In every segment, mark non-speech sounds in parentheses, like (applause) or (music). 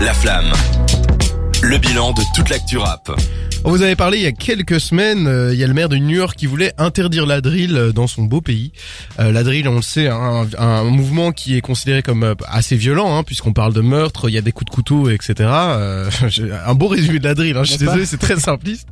La Flamme. Le bilan de toute l'actu rap. On vous avait parlé il y a quelques semaines, euh, il y a le maire de New York qui voulait interdire la drill euh, dans son beau pays. Euh, la drill, on le sait, un, un mouvement qui est considéré comme assez violent, hein, puisqu'on parle de meurtre, il y a des coups de couteau, etc. Euh, (laughs) un beau résumé de la drill, hein, je suis désolé, c'est très simpliste.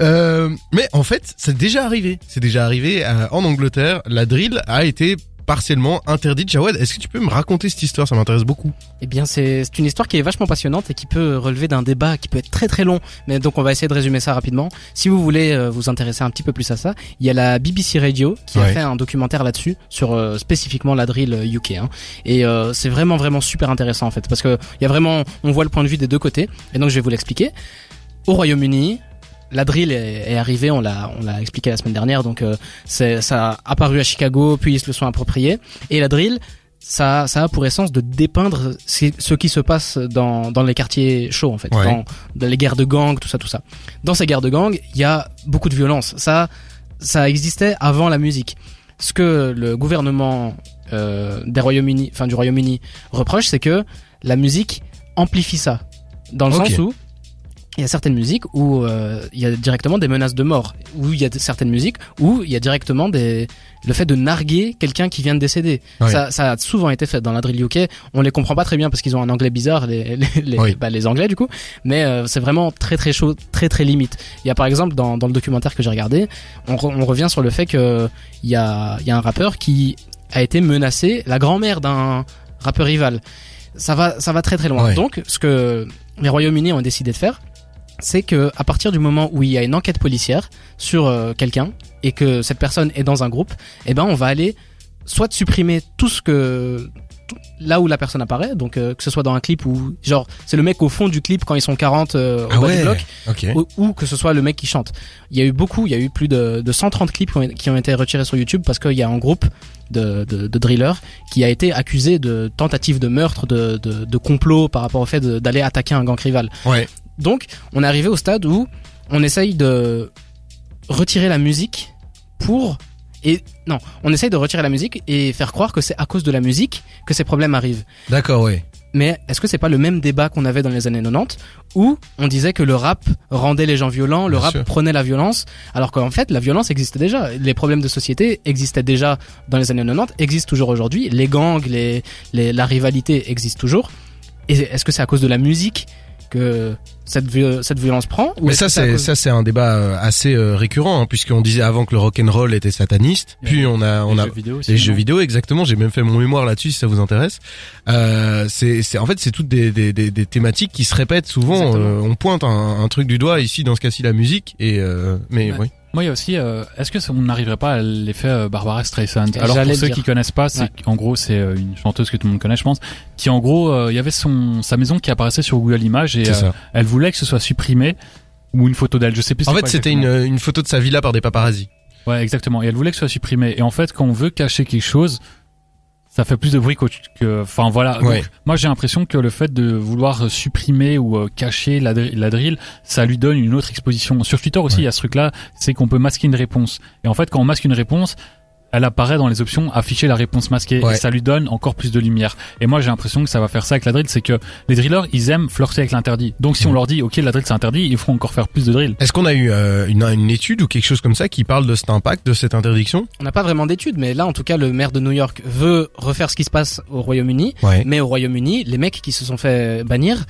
Euh, mais en fait, c'est déjà arrivé. C'est déjà arrivé euh, en Angleterre. La drill a été partiellement interdite. Jawad, est-ce que tu peux me raconter cette histoire? Ça m'intéresse beaucoup. Eh bien, c'est une histoire qui est vachement passionnante et qui peut relever d'un débat qui peut être très très long. Mais donc, on va essayer de résumer ça rapidement. Si vous voulez euh, vous intéresser un petit peu plus à ça, il y a la BBC Radio qui a fait un documentaire là-dessus sur euh, spécifiquement la drill euh, UK. Hein. Et euh, c'est vraiment vraiment super intéressant en fait parce que il y a vraiment, on voit le point de vue des deux côtés. Et donc, je vais vous l'expliquer. Au Royaume-Uni. La drill est, est arrivée, on l'a, on l'a expliqué la semaine dernière, donc euh, c'est, ça a apparu à Chicago, puis ils se le sont appropriés. Et la drill, ça, ça a pour essence de dépeindre ce qui se passe dans, dans les quartiers chauds en fait, Ouais. dans, dans les guerres de gangs, tout ça, tout ça. Dans ces guerres de gangs, il y a beaucoup de violence. Ça, ça existait avant la musique. Ce que le gouvernement euh, des Royaumes-Unis, enfin du Royaume-Uni, reproche, c'est que la musique amplifie ça, dans le sens où il y a certaines musiques où euh, il y a directement des menaces de mort, où il y a de- certaines musiques où il y a directement des le fait de narguer quelqu'un qui vient de décéder. Ça, ça a souvent été fait dans la drill UK. On les comprend pas très bien parce qu'ils ont un anglais bizarre, les les, les, Oui. bah, les anglais du coup. Mais euh, c'est vraiment très très chaud, très très limite. Il y a par exemple dans, dans le documentaire que j'ai regardé, on, re- on revient sur le fait que il y a il y a un rappeur qui a été menacé, la grand-mère d'un rappeur rival. Ça va ça va très très loin. Donc ce que les Royaumes-Unis ont décidé de faire, c'est que à partir du moment où il y a une enquête policière sur euh, quelqu'un et que cette personne est dans un groupe, eh ben on va aller soit supprimer tout ce que tout- là où la personne apparaît, donc euh, que ce soit dans un clip ou genre c'est le mec au fond du clip quand ils sont 40 euh, au Ah bas ouais. du bloc, ou, ou que ce soit le mec qui chante. Il y a eu beaucoup, il y a eu plus de, de 130 clips qui ont, qui ont été retirés sur YouTube parce qu'il y a un groupe de, de, de drillers qui a été accusé de tentative de meurtre, de, de, de complot par rapport au fait d'aller attaquer un gang rival. Ouais. Donc, on est arrivé au stade où on essaye de retirer la musique pour et non, on essaye de retirer la musique et faire croire que c'est à cause de la musique que ces problèmes arrivent. D'accord, ouais. Mais est-ce que c'est pas le même débat qu'on avait dans les années 90 où on disait que le rap rendait les gens violents, le Bien rap sûr. prenait la violence, alors qu'en fait la violence existait déjà. Les problèmes de société existaient déjà dans les années 90, existent toujours aujourd'hui. Les gangs, les, les, la rivalité existe toujours. Et est-ce que c'est à cause de la musique que cette, vi- cette violence prend ou Mais ça c'est ça c'est un débat euh, assez euh, récurrent hein, puisqu'on disait avant que le rock and roll était sataniste, puis on a on les a jeux vidéo aussi, les jeux vidéo exactement, j'ai même fait mon mémoire là-dessus si ça vous intéresse. Euh, c'est c'est en fait c'est toutes des, des des des thématiques qui se répètent souvent euh, on pointe un, un truc du doigt ici dans ce cas-ci la musique et euh, mais Ouais. oui. Moi, il y a aussi, euh, est-ce que ça- on n'arriverait pas à l'effet euh, Barbara Streisand? Alors pour ceux dire. qui connaissent pas, c'est Ouais. qu'en gros c'est euh, une chanteuse que tout le monde connaît, je pense, qui en gros, euh, il y avait son sa maison qui apparaissait sur Google Images et euh, elle voulait que ce soit supprimé ou une photo d'elle, je sais plus. En fait c'était une une photo de sa villa par des paparazzis. Ouais, exactement. Et elle voulait que ce soit supprimé. Et en fait, quand on veut cacher quelque chose, ça fait plus de bruit que. Enfin voilà. Ouais. Donc, moi, j'ai l'impression que le fait de vouloir supprimer ou euh, cacher la, la drill, ça lui donne une autre exposition. Sur Twitter aussi, Ouais. il y a ce truc-là, c'est qu'on peut masquer une réponse. Et en fait, quand on masque une réponse, elle apparaît dans les options afficher la réponse masquée Ouais. et ça lui donne encore plus de lumière. Et moi j'ai l'impression que ça va faire ça avec la drill, c'est que les drillers ils aiment flirter avec l'interdit. Donc si on Ouais. leur dit ok la drill c'est interdit, ils feront encore faire plus de drill. Est-ce qu'on a eu euh, une une étude ou quelque chose comme ça qui parle de cet impact de cette interdiction? On n'a pas vraiment d'études, mais là en tout cas le maire de New York veut refaire ce qui se passe au Royaume-Uni. Ouais. Mais au Royaume-Uni, les mecs qui se sont fait bannir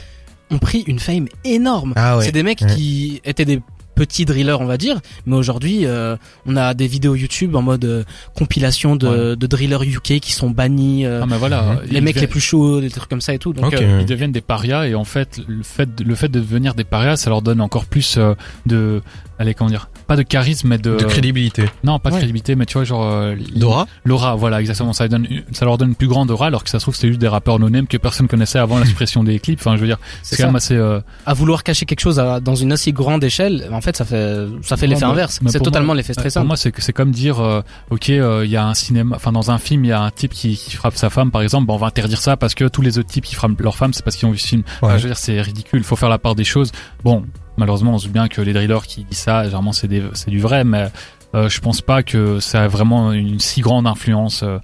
ont pris une fame énorme. Ah ouais. C'est des mecs Ouais. qui étaient des petits drillers, on va dire, mais aujourd'hui, euh, on a des vidéos YouTube en mode euh, compilation de, de drillers UK qui sont bannis, euh, Ah mais voilà, les mecs deviennent- les plus chauds, des trucs comme ça et tout. Donc, Ok. euh, ils deviennent des parias et en fait le fait de, le fait de devenir des parias ça leur donne encore plus euh, de allez comment dire pas de charisme mais de, De crédibilité. non pas de Ouais. crédibilité mais tu vois genre euh, Dora l'aura voilà exactement ça donne ça leur donne une plus grande aura alors que ça se trouve c'était juste des rappeurs no name que personne connaissait avant la suppression des clips enfin je veux dire c'est c'est quand même assez euh, À vouloir cacher quelque chose à- dans une aussi grande échelle, en fait, ça fait ça fait l'effet inverse. C'est pour totalement l'effet pour stressant. moi c'est que- c'est comme dire euh, ok euh, il y a un cinéma enfin dans un film il y a un type qui, qui frappe sa femme par exemple bah, on va interdire ça parce que tous les autres types qui frappent leur femme c'est parce qu'ils ont vu ce film Enfin, je veux dire, c'est ridicule. Il faut faire la part des choses. Bon, malheureusement, on se doute bien que les drillers qui disent ça, généralement, c'est du vrai, mais euh, je pense pas que ça a vraiment une si grande influence. euh.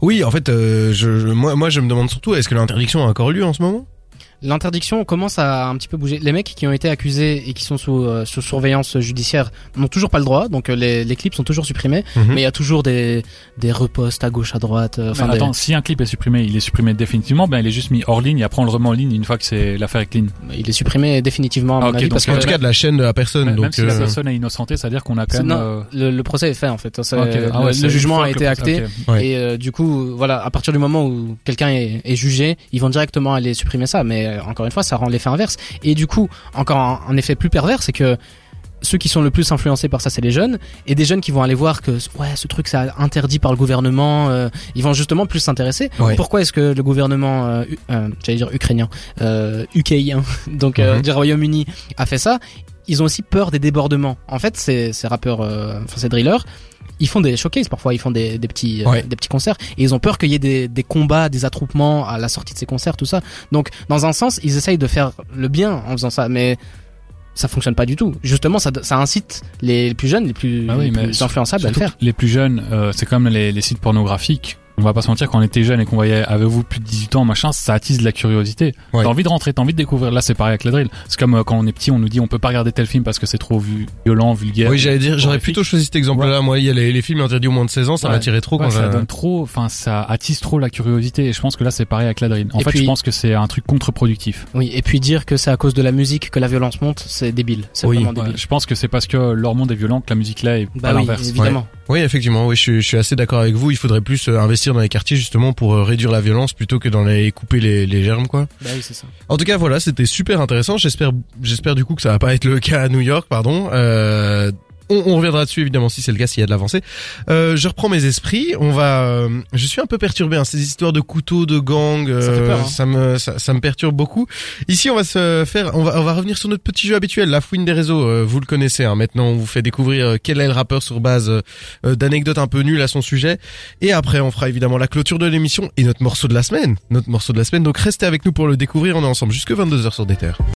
Oui, en fait, euh, je, je- moi, moi, je me demande surtout, est-ce que l'interdiction a encore lieu en ce moment? L'interdiction commence à un petit peu bouger. Les mecs qui ont été accusés et qui sont sous, euh, sous surveillance judiciaire n'ont toujours pas le droit, donc euh, les, les clips sont toujours supprimés, Mhm. mais il y a toujours des, des reposts à gauche, à droite. euh, Enfin, Enfin, des- attends, si un clip est supprimé, il est supprimé définitivement, ben il est juste mis hors ligne et après on le remet en ligne une fois que c'est l'affaire est clean. il est supprimé définitivement à Ah, mon ok, avis donc parce que En tout cas, de la chaîne de la personne. Même donc, si la personne est innocentée, c'est-à-dire qu'on a quand même. non, euh, le, le procès est fait en fait. Ah ouais, le jugement a été le- acté. Et euh, du coup, voilà, à partir du moment où quelqu'un est, est jugé, ils vont directement aller supprimer ça. Mais euh, encore une fois, ça rend l'effet inverse. Et du coup, encore un, un effet plus pervers, c'est que ceux qui sont le plus influencés par ça, c'est les jeunes. Et des jeunes qui vont aller voir que ouais, ce truc, c'est interdit par le gouvernement. euh, ils vont justement plus s'intéresser. Ouais. Pourquoi est-ce que le gouvernement, euh, euh, j'allais dire ukrainien, euh, UKien, (laughs) donc Mhm. du Royaume-Uni, a fait ça Ils ont aussi peur des débordements. En fait, ces, ces rappeurs, enfin ces drillers, ils font des showcases parfois, ils font des, des petits euh, des petits concerts et ils ont peur qu'il y ait des, des combats, des attroupements à la sortie de ces concerts, tout ça. Donc dans un sens, ils essayent de faire le bien en faisant ça, mais ça fonctionne pas du tout. Justement, ça, ça incite les plus jeunes, les plus, Ah oui, les mais plus influençables à le faire. Les plus jeunes, euh, c'est comme les, les sites pornographiques. On va pas se mentir, quand on était jeune et qu'on voyait avez-vous plus de 18 ans, machin, ça attise de la curiosité. Ouais. T'as envie de rentrer, t'as envie de découvrir. Là, c'est pareil avec la drill. C'est comme euh, quand on est petit, on nous dit on peut pas regarder tel film parce que c'est trop vu- violent, vulgaire. Oui, j'allais dire, j'aurais plutôt choisi cet exemple-là. Moi, il y a les, les films interdits au moins de 16 ans, ça Ouais. m'attirait trop Ouais, quand ça donne trop, enfin, ça attise trop la curiosité. Et je pense que là, c'est pareil avec la drill. En Et fait, puis- je pense que c'est un truc contre-productif. Oui, et puis dire que c'est à cause de la musique que la violence monte, c'est débile. C'est Oui. vraiment Ouais, débile. je pense que c'est parce que leur monde est violent que la musique là est Bah pas oui, l'inverse. évidemment. Oui, effectivement, oui, je, suis- je suis assez d'accord avec vous. Il faudrait plus euh, investir dans les quartiers justement pour euh, réduire la violence plutôt que dans les couper les, les germes, quoi. Bah oui, c'est ça. En tout cas, voilà, c'était super intéressant. J'espère, j'espère du coup que ça va pas être le cas à New York, pardon. Euh, on, on reviendra dessus évidemment si c'est le cas, s'il y a de l'avancée. Euh, je reprends mes esprits. On va, euh, je suis un peu perturbé. Hein, ces histoires de couteaux, de gangs, Ça peur, hein. ça me, ça, ça me perturbe beaucoup. Ici, on va se faire, on va, on va revenir sur notre petit jeu habituel, la fouine des réseaux. Euh, vous le connaissez. Hein, maintenant, on vous fait découvrir euh, quel est le rappeur sur base euh, d'anecdotes un peu nulles à son sujet. Et après, on fera évidemment la clôture de l'émission et notre morceau de la semaine. Notre morceau de la semaine. Donc, restez avec nous pour le découvrir. On est ensemble jusque 22h sur des terres.